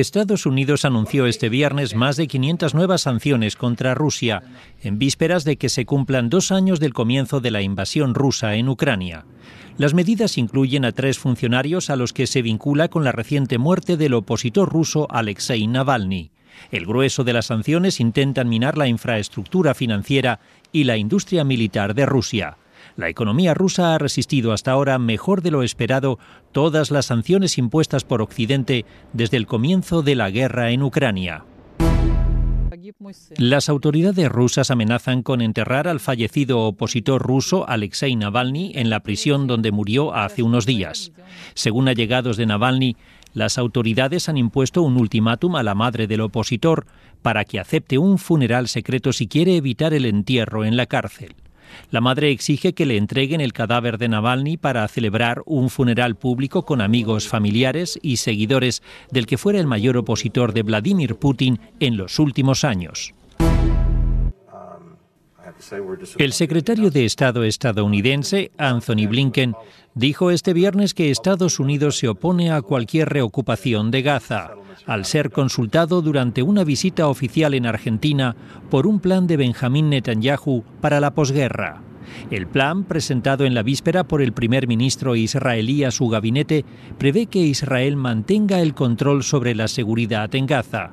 Estados Unidos anunció este viernes más de 500 nuevas sanciones contra Rusia, en vísperas de que se cumplan dos años del comienzo de la invasión rusa en Ucrania. Las medidas incluyen a tres funcionarios a los que se vincula con la reciente muerte del opositor ruso Alexei Navalny. El grueso de las sanciones intentan minar la infraestructura financiera y la industria militar de Rusia. La economía rusa ha resistido hasta ahora mejor de lo esperado todas las sanciones impuestas por Occidente desde el comienzo de la guerra en Ucrania. Las autoridades rusas amenazan con enterrar al fallecido opositor ruso Alexei Navalny en la prisión donde murió hace unos días. Según allegados de Navalny, las autoridades han impuesto un ultimátum a la madre del opositor para que acepte un funeral secreto si quiere evitar el entierro en la cárcel. La madre exige que le entreguen el cadáver de Navalny para celebrar un funeral público con amigos, familiares y seguidores del que fuera el mayor opositor de Vladimir Putin en los últimos años. El secretario de Estado estadounidense, Anthony Blinken, dijo este viernes que Estados Unidos se opone a cualquier reocupación de Gaza, al ser consultado durante una visita oficial en Argentina por un plan de Benjamín Netanyahu para la posguerra. El plan, presentado en la víspera por el primer ministro israelí a su gabinete, prevé que Israel mantenga el control sobre la seguridad en Gaza.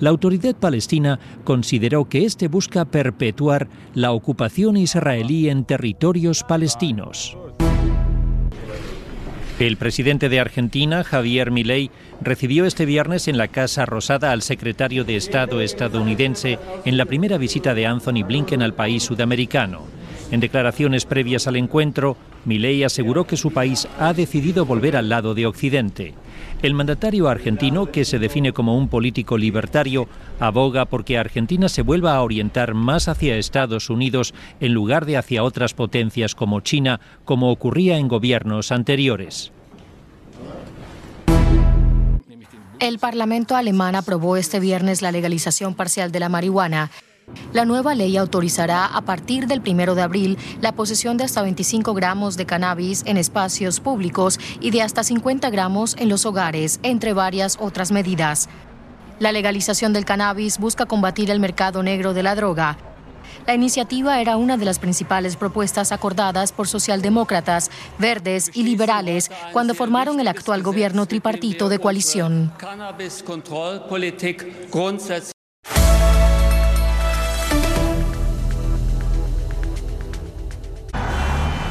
La autoridad palestina consideró que este busca perpetuar la ocupación israelí en territorios palestinos. El presidente de Argentina, Javier Milei, recibió este viernes en la Casa Rosada al secretario de Estado estadounidense en la primera visita de Anthony Blinken al país sudamericano. En declaraciones previas al encuentro, Milei aseguró que su país ha decidido volver al lado de Occidente. El mandatario argentino, que se define como un político libertario, aboga porque Argentina se vuelva a orientar más hacia Estados Unidos en lugar de hacia otras potencias como China, como ocurría en gobiernos anteriores. El Parlamento alemán aprobó este viernes la legalización parcial de la marihuana. La nueva ley autorizará a partir del primero de abril la posesión de hasta 25 gramos de cannabis en espacios públicos y de hasta 50 gramos en los hogares, entre varias otras medidas. La legalización del cannabis busca combatir el mercado negro de la droga. La iniciativa era una de las principales propuestas acordadas por socialdemócratas, verdes y liberales cuando formaron el actual gobierno tripartito de coalición.